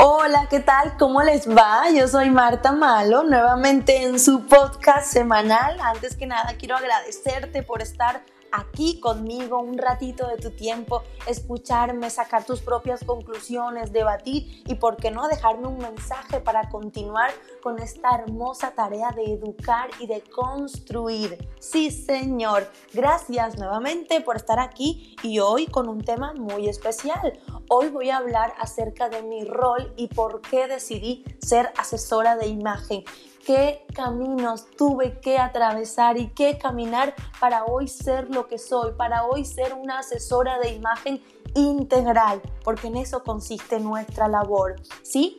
Hola, ¿qué tal? ¿Cómo les va? Yo soy Marta Malo, nuevamente en su podcast semanal. Antes que nada, quiero agradecerte por estar aquí conmigo un ratito de tu tiempo, escucharme, sacar tus propias conclusiones, debatir y, por qué no, dejarme un mensaje para continuar con esta hermosa tarea de educar y de construir. Sí, señor. Gracias nuevamente por estar aquí y hoy con un tema muy especial. Hoy voy a hablar acerca de mi rol y por qué decidí ser asesora de imagen qué caminos tuve que atravesar y qué caminar para hoy ser lo que soy, para hoy ser una asesora de imagen integral, porque en eso consiste nuestra labor, ¿sí?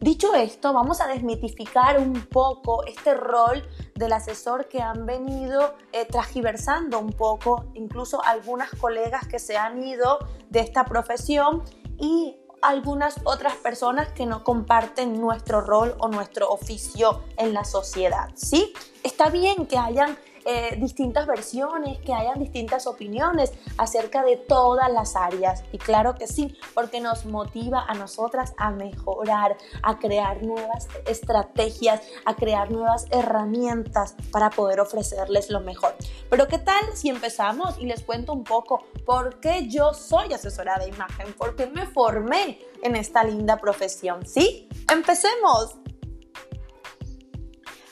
Dicho esto, vamos a desmitificar un poco este rol del asesor que han venido eh, un poco, incluso algunas colegas que se han ido de esta profesión y algunas otras personas que no comparten nuestro rol o nuestro oficio en la sociedad, ¿sí? Está bien que hayan eh, distintas versiones, que hayan distintas opiniones acerca de todas las áreas. Y claro que sí, porque nos motiva a nosotras a mejorar, a crear nuevas estrategias, a crear nuevas herramientas para poder ofrecerles lo mejor. Pero ¿qué tal si empezamos y les cuento un poco por qué yo soy asesora de imagen? ¿Por qué me formé en esta linda profesión? ¿Sí? Empecemos.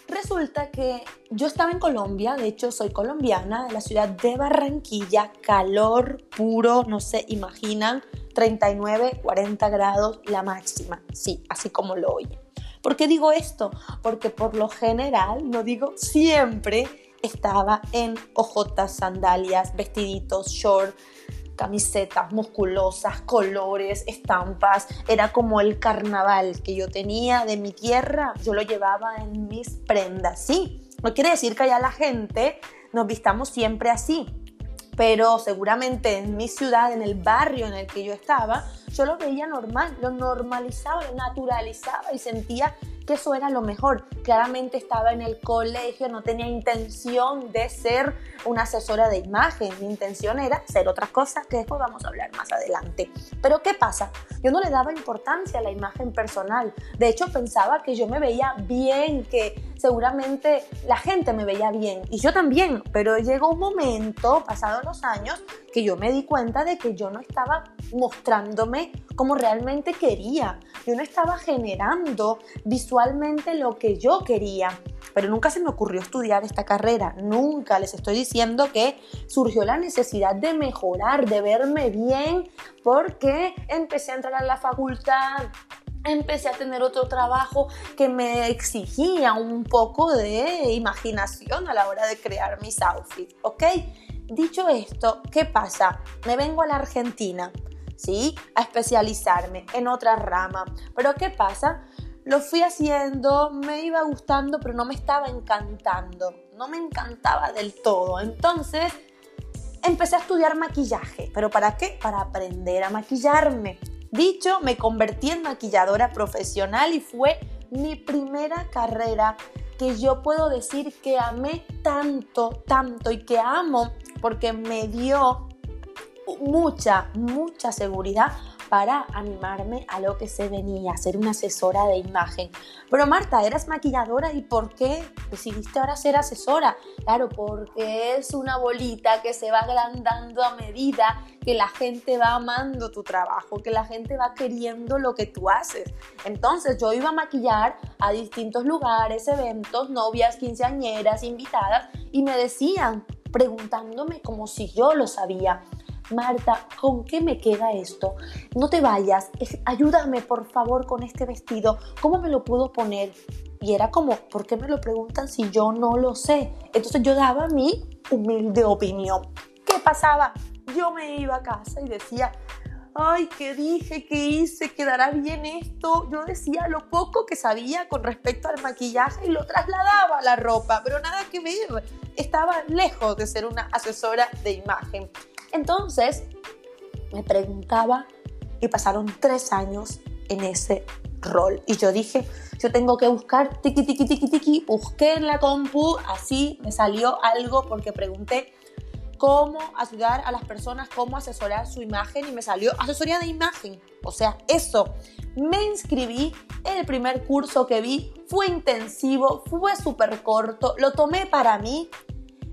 Resulta que yo estaba en Colombia, de hecho soy colombiana, de la ciudad de Barranquilla, calor puro, no se imaginan, 39, 40 grados la máxima, sí, así como lo oyen. ¿Por qué digo esto? Porque por lo general, no digo siempre, estaba en ojotas, sandalias, vestiditos, short, camisetas musculosas, colores, estampas. Era como el carnaval que yo tenía de mi tierra, yo lo llevaba en mis prendas, sí. No quiere decir que allá la gente nos vistamos siempre así, pero seguramente en mi ciudad, en el barrio en el que yo estaba, yo lo veía normal, lo normalizaba, lo naturalizaba y sentía que eso era lo mejor. Claramente estaba en el colegio, no tenía intención de ser una asesora de imagen, mi intención era ser otras cosas que después vamos a hablar más adelante. Pero ¿qué pasa? Yo no le daba importancia a la imagen personal. De hecho, pensaba que yo me veía bien, que seguramente la gente me veía bien y yo también, pero llegó un momento, pasados los años, que yo me di cuenta de que yo no estaba mostrándome como realmente quería. Yo no estaba generando visualmente lo que yo quería. Pero nunca se me ocurrió estudiar esta carrera. Nunca les estoy diciendo que surgió la necesidad de mejorar, de verme bien, porque empecé a entrar a la facultad, empecé a tener otro trabajo que me exigía un poco de imaginación a la hora de crear mis outfits, ¿ok? Dicho esto, ¿qué pasa? Me vengo a la Argentina, ¿sí? A especializarme en otra rama. Pero ¿qué pasa? Lo fui haciendo, me iba gustando, pero no me estaba encantando. No me encantaba del todo. Entonces, empecé a estudiar maquillaje. ¿Pero para qué? Para aprender a maquillarme. Dicho, me convertí en maquilladora profesional y fue mi primera carrera que yo puedo decir que amé tanto, tanto y que amo porque me dio mucha, mucha seguridad para animarme a lo que se venía, ser una asesora de imagen. Pero Marta, eras maquilladora y ¿por qué decidiste ahora ser asesora? Claro, porque es una bolita que se va agrandando a medida que la gente va amando tu trabajo, que la gente va queriendo lo que tú haces. Entonces yo iba a maquillar a distintos lugares, eventos, novias, quinceañeras, invitadas y me decían, preguntándome como si yo lo sabía. Marta, ¿con qué me queda esto? No te vayas, ayúdame por favor con este vestido, ¿cómo me lo puedo poner? Y era como, ¿por qué me lo preguntan si yo no lo sé? Entonces yo daba mi humilde opinión. ¿Qué pasaba? Yo me iba a casa y decía, ay, ¿qué dije? ¿Qué hice? ¿Quedará bien esto? Yo decía lo poco que sabía con respecto al maquillaje y lo trasladaba a la ropa, pero nada que ver. Estaba lejos de ser una asesora de imagen. Entonces, me preguntaba y pasaron tres años en ese rol. Y yo dije, yo tengo que buscar tiki, tiki, tiki, tiki. Busqué en la compu, así me salió algo porque pregunté cómo ayudar a las personas, cómo asesorar su imagen y me salió asesoría de imagen. O sea, eso. Me inscribí, el primer curso que vi fue intensivo, fue súper corto, lo tomé para mí,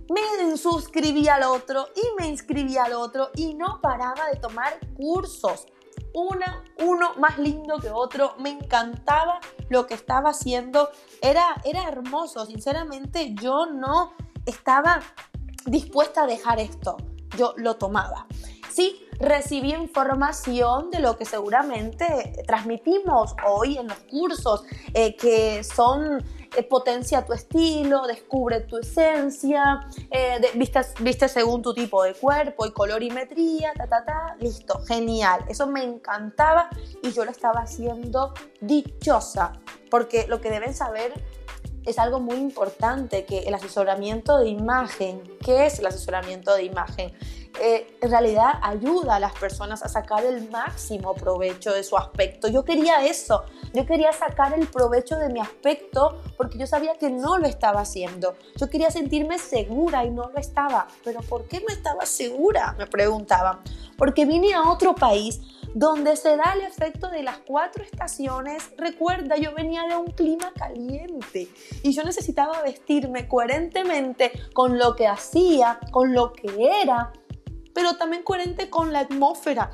me suscribí al otro y me inscribí al otro y no paraba de tomar cursos. Una, uno más lindo que otro, me encantaba lo que estaba haciendo, era, era hermoso, sinceramente yo no estaba dispuesta a dejar esto. Yo lo tomaba. Sí, recibí información de lo que seguramente transmitimos hoy en los cursos, eh, que son eh, potencia tu estilo, descubre tu esencia, eh, viste, según tu tipo de cuerpo y colorimetría, ta, ta, ta, listo, genial. Eso me encantaba y yo lo estaba haciendo dichosa, porque lo que deben saber es algo muy importante, que el asesoramiento de imagen, ¿qué es el asesoramiento de imagen? Eh, en realidad ayuda a las personas a sacar el máximo provecho de su aspecto. Yo quería eso, yo quería sacar el provecho de mi aspecto porque yo sabía que no lo estaba haciendo. Yo quería sentirme segura y no lo estaba. Pero ¿por qué no estaba segura? Me preguntaban. Porque vine a otro país donde se da el efecto de las cuatro estaciones. Recuerda, yo venía de un clima caliente y yo necesitaba vestirme coherentemente con lo que hacía, con lo que era, pero también coherente con la atmósfera,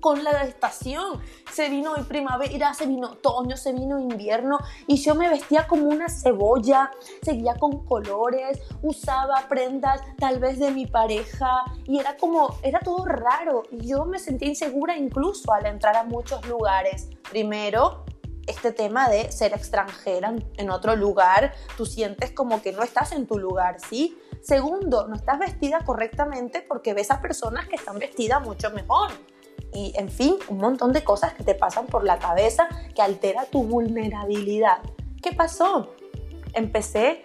con la estación. Se vino en primavera, se vino otoño, se vino invierno y yo me vestía como una cebolla, seguía con colores, usaba prendas tal vez de mi pareja y era como, era todo raro y yo me sentía insegura incluso al entrar a muchos lugares. Primero, este tema de ser extranjera en otro lugar, tú sientes como que no estás en tu lugar, ¿sí? Segundo, no estás vestida correctamente porque ves a personas que están vestidas mucho mejor y en fin, un montón de cosas que te pasan por la cabeza que altera tu vulnerabilidad. ¿Qué pasó? Empecé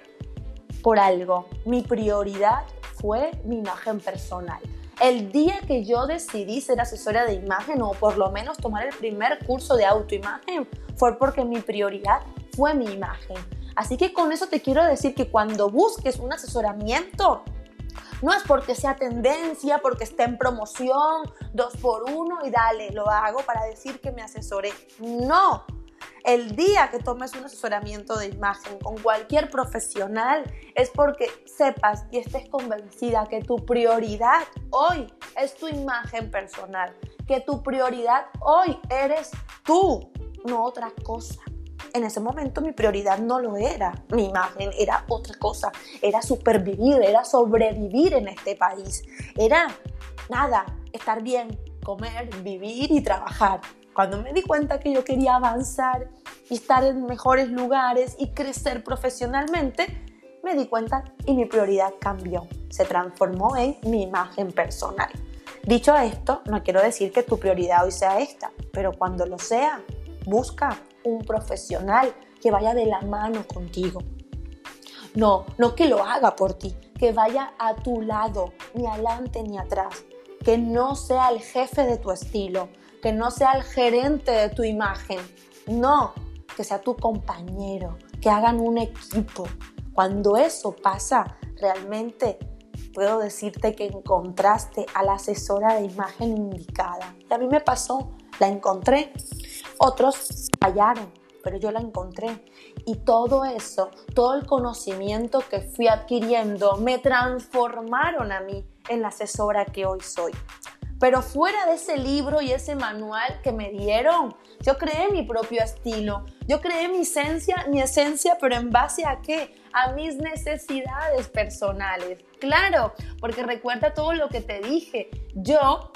por algo. Mi prioridad fue mi imagen personal. El día que yo decidí ser asesora de imagen o por lo menos tomar el primer curso de autoimagen fue porque mi prioridad fue mi imagen. Así que con eso te quiero decir que cuando busques un asesoramiento, no es porque sea tendencia, porque esté en promoción, dos por uno y dale, lo hago para decir que me asesore. No. El día que tomes un asesoramiento de imagen con cualquier profesional es porque sepas y estés convencida que tu prioridad hoy es tu imagen personal, que tu prioridad hoy eres tú, no otra cosa en ese momento mi prioridad no lo era, mi imagen era otra cosa, era supervivir, era sobrevivir en este país, era nada, estar bien, comer, vivir y trabajar. Cuando me di cuenta que yo quería avanzar y estar en mejores lugares y crecer profesionalmente, me di cuenta y mi prioridad cambió, se transformó en mi imagen personal. Dicho esto, no quiero decir que tu prioridad hoy sea esta, pero cuando lo sea, busca un profesional que vaya de la mano contigo. No, no que lo haga por ti, que vaya a tu lado, ni adelante ni atrás. Que no sea el jefe de tu estilo, que no sea el gerente de tu imagen. No, que sea tu compañero, que hagan un equipo. Cuando eso pasa, realmente puedo decirte que encontraste a la asesora de imagen indicada. Y a mí me pasó, la encontré. Otros fallaron, pero yo la encontré. Y todo eso, todo el conocimiento que fui adquiriendo, me transformaron a mí en la asesora que hoy soy. Pero fuera de ese libro y ese manual que me dieron, yo creé mi propio estilo. Yo creé mi esencia, mi esencia, pero en base a qué? A mis necesidades personales. Claro, porque recuerda todo lo que te dije. Yo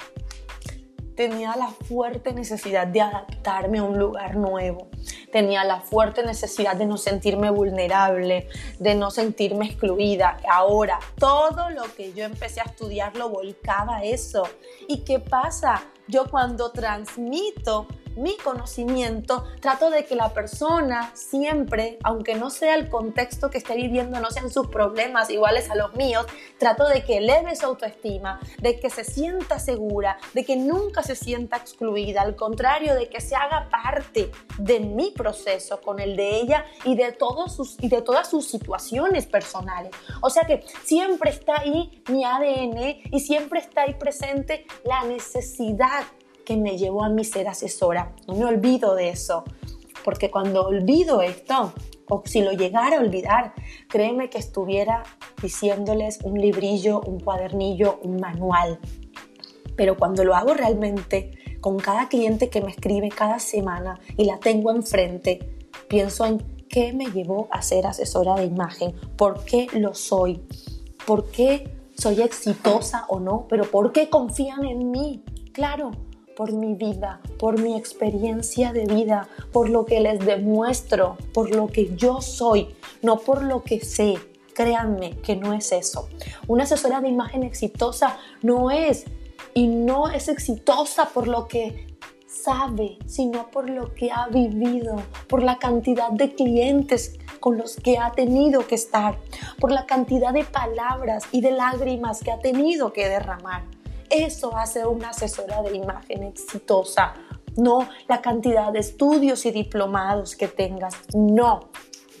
tenía la fuerte necesidad de adaptarme a un lugar nuevo. Tenía la fuerte necesidad de no sentirme vulnerable, de no sentirme excluida. Ahora, todo lo que yo empecé a estudiar lo volcaba a eso. ¿Y qué pasa? Yo cuando transmito mi conocimiento, trato de que la persona siempre, aunque no sea el contexto que esté viviendo, no sean sus problemas iguales a los míos, trato de que eleve su autoestima, de que se sienta segura, de que nunca se sienta excluida, al contrario, de que se haga parte de mi proceso con el de ella y de, todos sus, y de todas sus situaciones personales. O sea que siempre está ahí mi ADN y siempre está ahí presente la necesidad que me llevó a mi ser asesora. No me olvido de eso, porque cuando olvido esto, o si lo llegara a olvidar, créeme que estuviera diciéndoles un librillo, un cuadernillo, un manual. Pero cuando lo hago realmente, con cada cliente que me escribe cada semana y la tengo enfrente, pienso en qué me llevó a ser asesora de imagen, por qué lo soy, por qué soy exitosa o no, pero por qué confían en mí. Claro, por mi vida, por mi experiencia de vida, por lo que les demuestro, por lo que yo soy, no por lo que sé. Créanme que no es eso. Una asesora de imagen exitosa no es y no es exitosa por lo que sabe, sino por lo que ha vivido, por la cantidad de clientes con los que ha tenido que estar, por la cantidad de palabras y de lágrimas que ha tenido que derramar. Eso hace una asesora de imagen exitosa. No la cantidad de estudios y diplomados que tengas. No.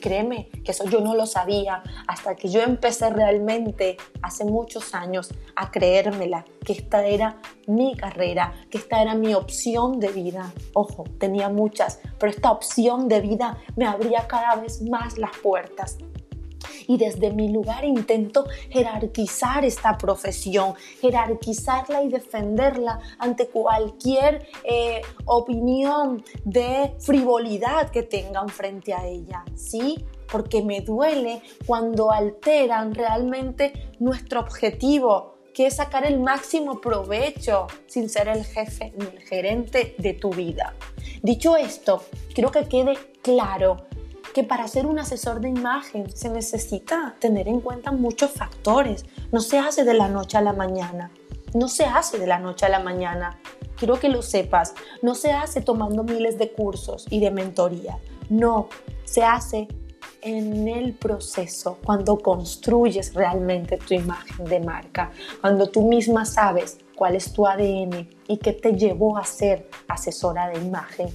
Créeme que eso yo no lo sabía hasta que yo empecé realmente hace muchos años a creérmela, que esta era mi carrera, que esta era mi opción de vida. Ojo, tenía muchas, pero esta opción de vida me abría cada vez más las puertas y desde mi lugar intento jerarquizar esta profesión, jerarquizarla y defenderla ante cualquier eh, opinión de frivolidad que tengan frente a ella, ¿sí? Porque me duele cuando alteran realmente nuestro objetivo, que es sacar el máximo provecho sin ser el jefe ni el gerente de tu vida. Dicho esto, quiero que quede claro que para ser un asesor de imagen se necesita tener en cuenta muchos factores. No se hace de la noche a la mañana. No se hace de la noche a la mañana. Quiero que lo sepas. No se hace tomando miles de cursos y de mentoría. No, se hace en el proceso, cuando construyes realmente tu imagen de marca, cuando tú misma sabes cuál es tu ADN y qué te llevó a ser asesora de imagen,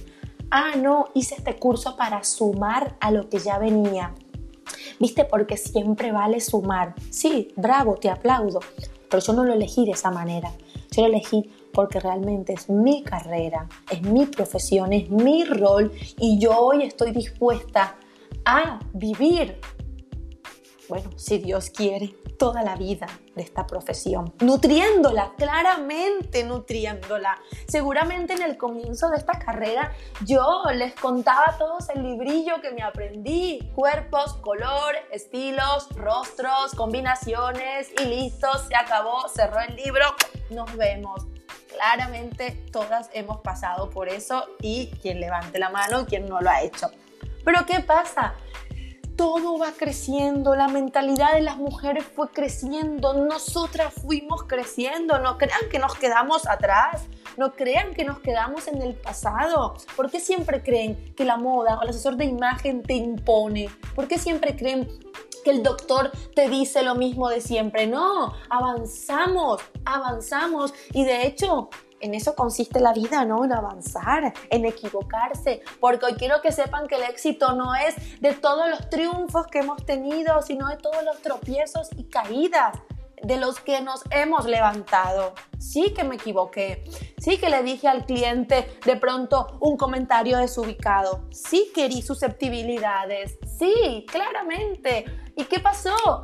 ah, no, hice este curso para sumar a lo que ya venía. ¿Viste? Porque siempre vale sumar. Sí, bravo, te aplaudo. Pero yo no lo elegí de esa manera. Yo lo elegí porque realmente es mi carrera, es mi profesión, es mi rol y yo hoy estoy dispuesta a vivir, bueno, si Dios quiere, toda la vida de esta profesión, nutriéndola, claramente nutriéndola. Seguramente en el comienzo de esta carrera yo les contaba a todos el librillo que me aprendí, cuerpos, color, estilos, rostros, combinaciones y listo, se acabó, cerró el libro, nos vemos. Claramente todas hemos pasado por eso y quien levante la mano, quien no lo ha hecho. Pero ¿qué pasa? Todo va creciendo, la mentalidad de las mujeres fue creciendo, nosotras fuimos creciendo, no crean que nos quedamos atrás, no crean que nos quedamos en el pasado. ¿Por qué siempre creen que la moda o el asesor de imagen te impone? ¿Por qué siempre creen que el doctor te dice lo mismo de siempre? No, avanzamos, avanzamos y de hecho en eso consiste la vida, ¿no? En avanzar, en equivocarse, porque hoy quiero que sepan que el éxito no es de todos los triunfos que hemos tenido, sino de todos los tropiezos y caídas de los que nos hemos levantado. Sí que me equivoqué, sí que le dije al cliente de pronto un comentario desubicado, sí que susceptibilidades, sí, claramente. ¿Y qué pasó?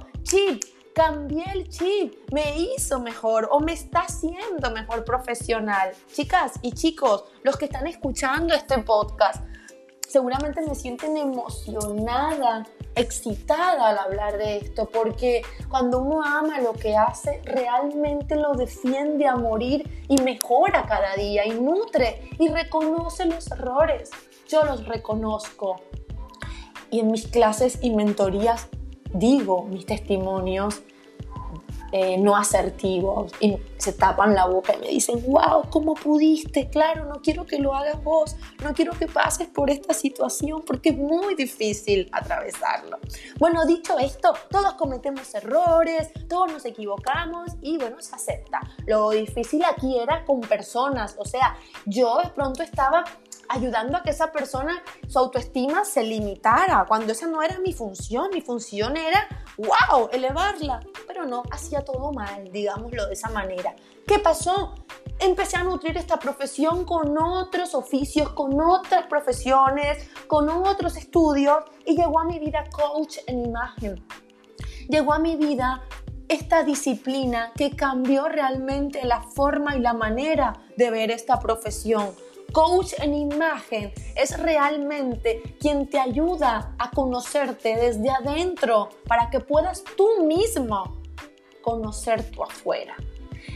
Cambié el chip, me hizo mejor o me está haciendo mejor profesional. Chicas y chicos, los que están escuchando este podcast, seguramente me sienten emocionada, excitada al hablar de esto, porque cuando uno ama lo que hace, realmente lo defiende a morir y mejora cada día y nutre y reconoce los errores. Yo los reconozco. Y en mis clases y mentorías digo mis testimonios eh, no asertivos y se tapan la boca y me dicen, wow, ¿cómo pudiste? Claro, no quiero que lo hagas vos, no quiero que pases por esta situación porque es muy difícil atravesarlo. Bueno, dicho esto, todos cometemos errores, todos nos equivocamos y bueno, se acepta. Lo difícil aquí era con personas, o sea, yo de pronto estaba ayudando a que esa persona, su autoestima se limitara, cuando esa no era mi función, mi función era, wow, elevarla, pero no, hacía todo mal, digámoslo de esa manera. ¿Qué pasó? Empecé a nutrir esta profesión con otros oficios, con otras profesiones, con otros estudios y llegó a mi vida coach en imagen. Llegó a mi vida esta disciplina que cambió realmente la forma y la manera de ver esta profesión coach en imagen es realmente quien te ayuda a conocerte desde adentro para que puedas tú mismo conocer tu afuera.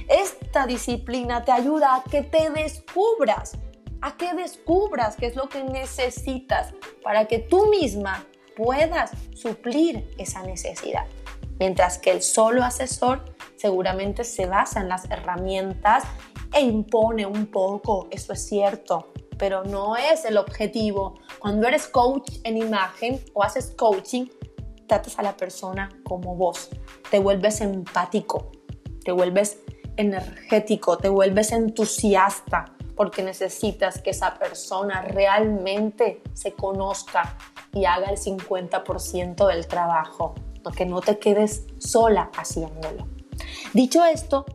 Esta disciplina te ayuda a que te descubras, a que descubras qué es lo que necesitas para que tú misma puedas suplir esa necesidad. Mientras que el solo asesor seguramente se basa en las herramientas e impone un poco, eso es cierto, pero no es el objetivo. Cuando eres coach en imagen o haces coaching, tratas a la persona como vos, te vuelves empático, te vuelves energético, te vuelves entusiasta, porque necesitas que esa persona realmente se conozca y haga el 50% del trabajo, que no te quedes sola haciéndolo. Dicho esto,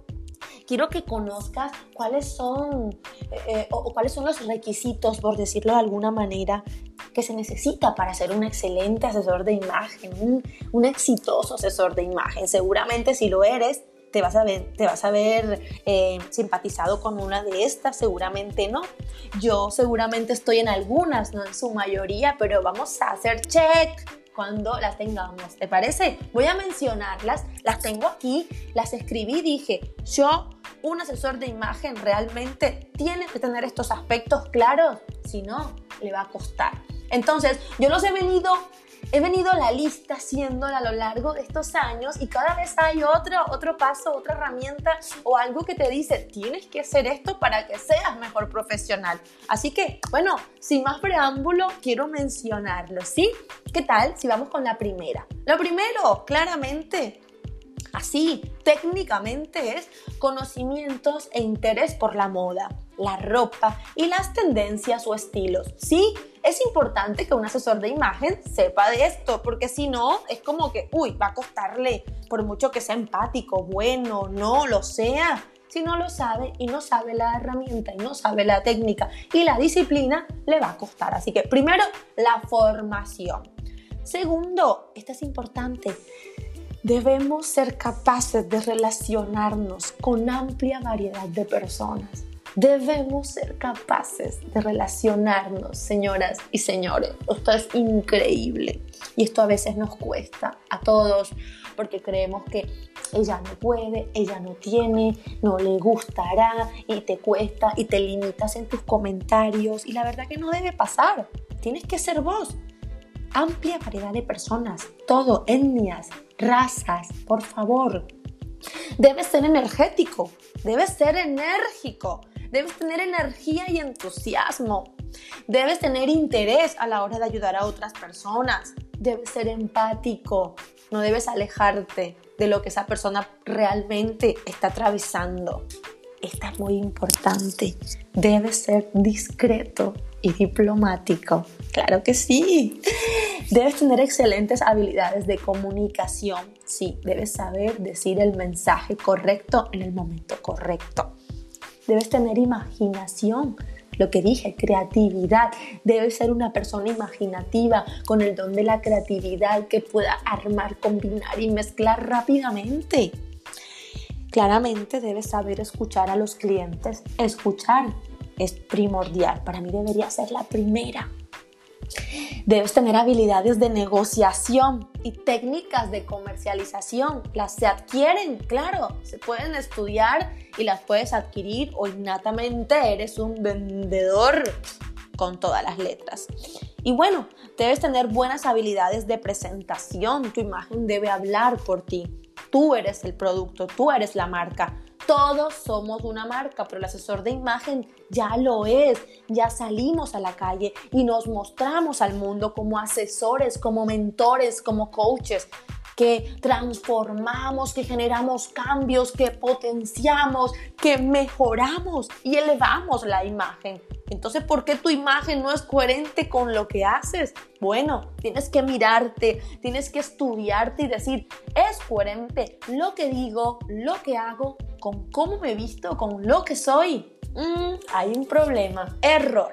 quiero que conozcas cuáles son eh, eh, o, cuáles son los requisitos, por decirlo de alguna manera, que se necesita para ser un excelente asesor de imagen, un, exitoso asesor de imagen. Seguramente si lo eres, te vas a ver, te vas a ver eh, simpatizado con una de estas, seguramente no. Yo seguramente estoy en algunas, no en su mayoría, pero vamos a hacer check cuando las tengamos. ¿Te parece? Voy a mencionarlas, las tengo aquí, las escribí, dije, yo un asesor de imagen realmente tiene que tener estos aspectos claros, si no, le va a costar. Entonces, yo los he venido, he venido la lista haciéndola a lo largo de estos años y cada vez hay otro, otro paso, otra herramienta o algo que te dice, tienes que hacer esto para que seas mejor profesional. Así que, bueno, sin más preámbulo, quiero mencionarlo, ¿sí? ¿Qué tal si vamos con la primera? Lo primero, claramente, Así, técnicamente es conocimientos e interés por la moda, la ropa y las tendencias o estilos. Sí, es importante que un asesor de imagen sepa de esto, porque si no, es como que, uy, va a costarle, por mucho que sea empático, bueno, no lo sea. Si no lo sabe y no sabe la herramienta y no sabe la técnica y la disciplina, le va a costar. Así que primero, la formación. Segundo, esto es importante, Debemos ser capaces de relacionarnos con amplia variedad de personas. Debemos ser capaces de relacionarnos, señoras y señores. Esto es increíble y esto a veces nos cuesta a todos porque creemos que ella no puede, ella no tiene, no le gustará y te cuesta y te limitas en tus comentarios y la verdad que no debe pasar. Tienes que ser vos. Amplia variedad de personas, todo, etnias, razas, por favor. Debes ser energético, debes ser enérgico, debes tener energía y entusiasmo, debes tener interés a la hora de ayudar a otras personas, debes ser empático, no debes alejarte de lo que esa persona realmente está atravesando. Esta es muy importante, debes ser discreto y diplomático. Claro que sí. Debes tener excelentes habilidades de comunicación. Sí, debes saber decir el mensaje correcto en el momento correcto. Debes tener imaginación. Lo que dije, creatividad. Debes ser una persona imaginativa con el don de la creatividad que pueda armar, combinar y mezclar rápidamente. Claramente debes saber escuchar a los clientes. Escuchar es primordial. Para mí debería ser la primera. Debes tener habilidades de negociación y técnicas de comercialización. Las se adquieren, claro, se pueden estudiar y las puedes adquirir o innatamente eres un vendedor con todas las letras. Y bueno, debes tener buenas habilidades de presentación. Tu imagen debe hablar por ti. Tú eres el producto, tú eres la marca. Todos somos una marca, pero el asesor de imagen ya lo es. Ya salimos a la calle y nos mostramos al mundo como asesores, como mentores, como coaches que transformamos, que generamos cambios, que potenciamos, que mejoramos y elevamos la imagen. Entonces, ¿por qué tu imagen no es coherente con lo que haces? Bueno, tienes que mirarte, tienes que estudiarte y decir, ¿es coherente lo que digo, lo que hago, con cómo me visto, con lo que soy? Mm, hay un problema, error.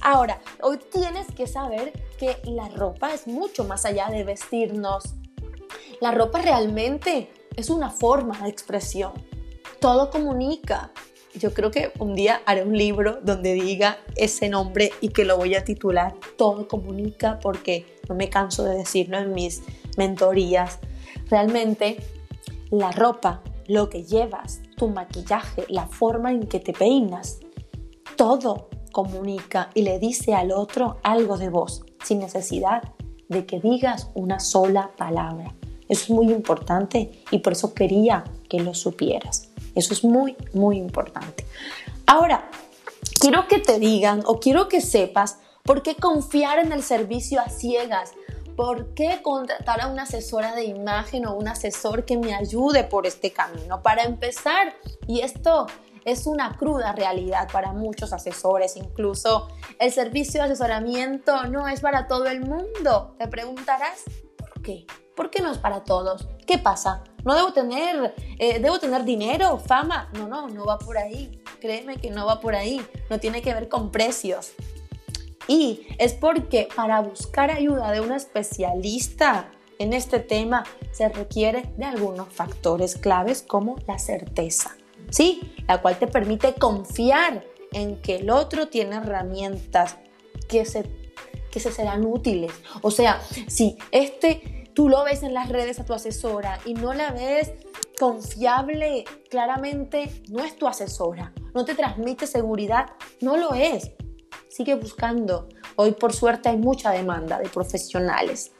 Ahora, hoy tienes que saber que la ropa es mucho más allá de vestirnos la ropa realmente es una forma de expresión. Todo comunica. Yo creo que un día haré un libro donde diga ese nombre y que lo voy a titular Todo comunica porque no me canso de decirlo en mis mentorías. Realmente la ropa, lo que llevas, tu maquillaje, la forma en que te peinas, todo comunica y le dice al otro algo de vos sin necesidad de que digas una sola palabra. Eso es muy importante y por eso quería que lo supieras. Eso es muy, muy importante. Ahora, quiero que te digan o quiero que sepas por qué confiar en el servicio a ciegas. ¿Por qué contratar a una asesora de imagen o un asesor que me ayude por este camino? Para empezar, y esto es una cruda realidad para muchos asesores, incluso el servicio de asesoramiento no es para todo el mundo. Te preguntarás, ¿por qué? ¿Por qué no es para todos? ¿Qué pasa? ¿No debo tener, eh, debo tener dinero, fama? No, no, no va por ahí. Créeme que no va por ahí. No tiene que ver con precios. Y es porque para buscar ayuda de un especialista en este tema se requiere de algunos factores claves como la certeza, ¿sí? La cual te permite confiar en que el otro tiene herramientas que se, que se serán útiles. O sea, si este tú lo ves en las redes a tu asesora y no la ves confiable, claramente no es tu asesora, no te transmite seguridad, no lo es. Sigue buscando. Hoy por suerte hay mucha demanda de profesionales.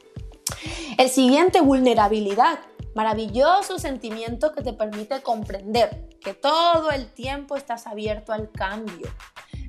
El siguiente, vulnerabilidad. Maravilloso sentimiento que te permite comprender que todo el tiempo estás abierto al cambio,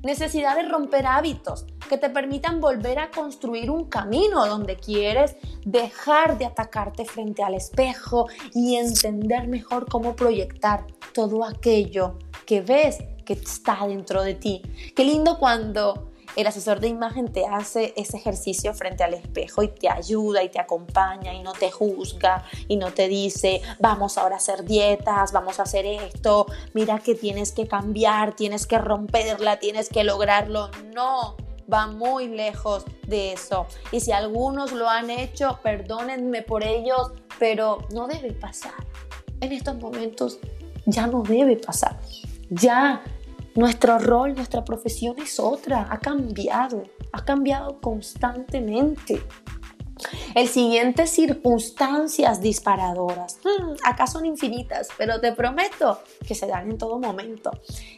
necesidad de romper hábitos que te permitan volver a construir un camino donde quieres dejar de atacarte frente al espejo y entender mejor cómo proyectar todo aquello que ves que está dentro de ti. Qué lindo cuando el asesor de imagen te hace ese ejercicio frente al espejo y te ayuda y te acompaña y no te juzga y no te dice, vamos ahora a hacer dietas, vamos a hacer esto, mira que tienes que cambiar, tienes que romperla, tienes que lograrlo. No, va muy lejos de eso. Y si algunos lo han hecho, perdónenme por ellos, pero no debe pasar. En estos momentos ya no debe pasar. Ya nuestro rol, nuestra profesión es otra, ha cambiado, ha cambiado constantemente. El siguiente, circunstancias disparadoras. Hmm, acá son infinitas, pero te prometo que se dan en todo momento.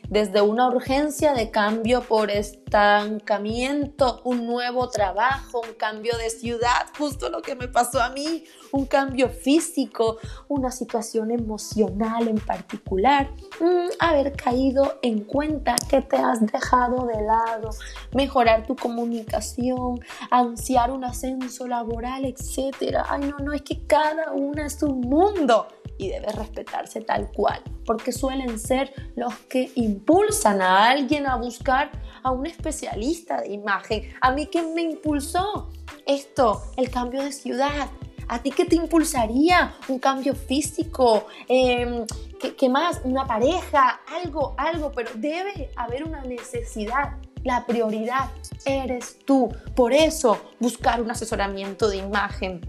Desde una urgencia de cambio por estancamiento, un nuevo trabajo, un cambio de ciudad, justo lo que me pasó a mí, un cambio físico, una situación emocional en particular, hmm, haber caído en cuenta que te has dejado de lado, mejorar tu comunicación, ansiar un ascenso laboral etcétera. Ay, no, no, es que cada una es un mundo y debe respetarse tal cual, porque suelen ser los que impulsan a alguien a buscar a un especialista de imagen. A mí, ¿qué me impulsó? Esto, el cambio de ciudad. ¿A ti qué te impulsaría? ¿Un cambio físico? ¿qué, ¿Qué más? ¿Una pareja? Algo, algo, pero debe haber una necesidad la prioridad eres tú. Por eso buscar un asesoramiento de imagen.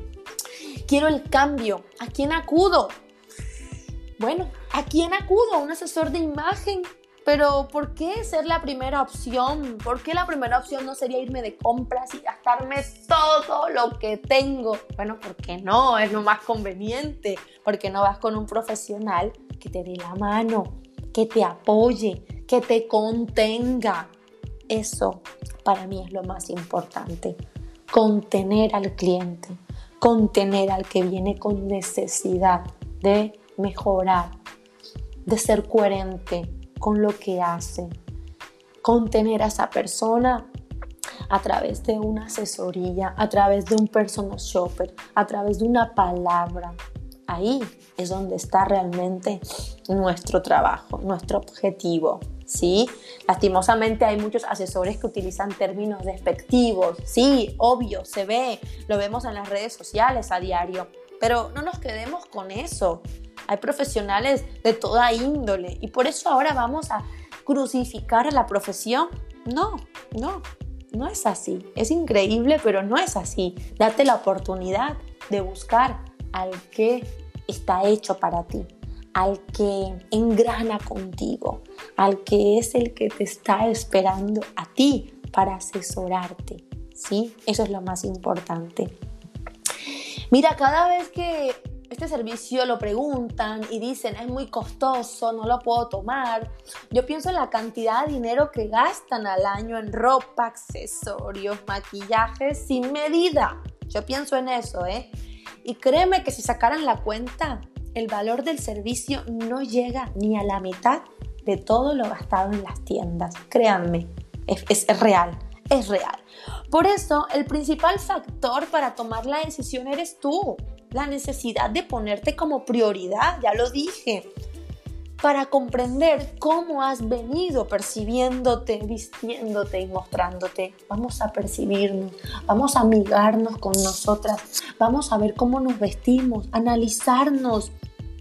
Quiero el cambio. ¿A quién acudo? Bueno, ¿a quién acudo? ¿A un asesor de imagen? Pero ¿por qué ser la primera opción? ¿Por qué la primera opción no sería irme de compras y gastarme todo lo que tengo? Bueno, porque no, es lo más conveniente, porque no vas con un profesional que te dé la mano, que te apoye, que te contenga, eso para mí es lo más importante. Contener al cliente, contener al que viene con necesidad de mejorar, de ser coherente con lo que hace, con tener a esa persona a través de una asesoría, a través de un personal shopper, a través de una palabra. Ahí es donde está realmente nuestro trabajo, nuestro objetivo. ¿sí? Lastimosamente hay muchos asesores que utilizan términos despectivos, sí, obvio, se ve, lo vemos en las redes sociales a diario, pero no nos quedemos con eso. Hay profesionales de toda índole y por eso ahora vamos a crucificar a la profesión. No, no, no es así. Es increíble, pero no es así. Date la oportunidad de buscar al que está hecho para ti, al que engrana contigo, al que es el que te está esperando a ti para asesorarte. ¿Sí? Eso es lo más importante. Mira, cada vez que este servicio lo preguntan y dicen es muy costoso, no lo puedo tomar. Yo pienso en la cantidad de dinero que gastan al año en ropa, accesorios, maquillaje sin medida. Yo pienso en eso, ¿eh? Y créeme que si sacaran la cuenta, el valor del servicio no llega ni a la mitad de todo lo gastado en las tiendas. Créanme, es, es real, es real. Por eso, el principal factor para tomar la decisión eres tú la necesidad de ponerte como prioridad, ya lo dije, para comprender cómo has venido percibiéndote, vistiéndote y mostrándote. Vamos a percibirnos, vamos a amigarnos con nosotras, vamos a ver cómo nos vestimos, analizarnos.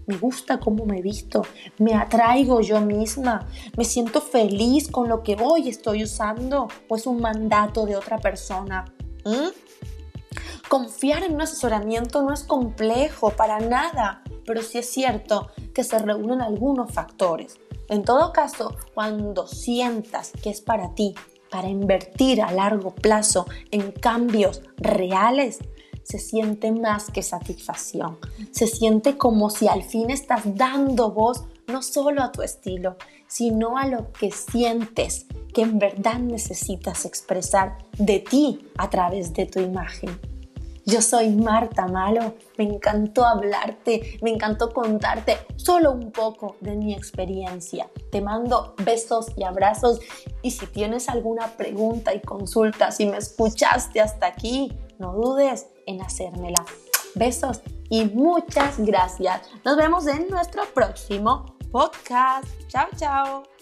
Me gusta cómo me visto, me atraigo yo misma, me siento feliz con lo que hoy estoy usando o es un mandato de otra persona. ¿Mm? Confiar en un asesoramiento no es complejo para nada, pero sí es cierto que se reúnen algunos factores. En todo caso, cuando sientas que es para ti, para invertir a largo plazo en cambios reales, se siente más que satisfacción. Se siente como si al fin estás dando voz no solo a tu estilo, sino a lo que sientes que en verdad necesitas expresar de ti a través de tu imagen. Yo soy Marta Malo, me encantó hablarte, me encantó contarte solo un poco de mi experiencia. Te mando besos y abrazos y si tienes alguna pregunta y consulta, si me escuchaste hasta aquí, no dudes en hacérmela. Besos y muchas gracias. Nos vemos en nuestro próximo podcast. Chao, chao.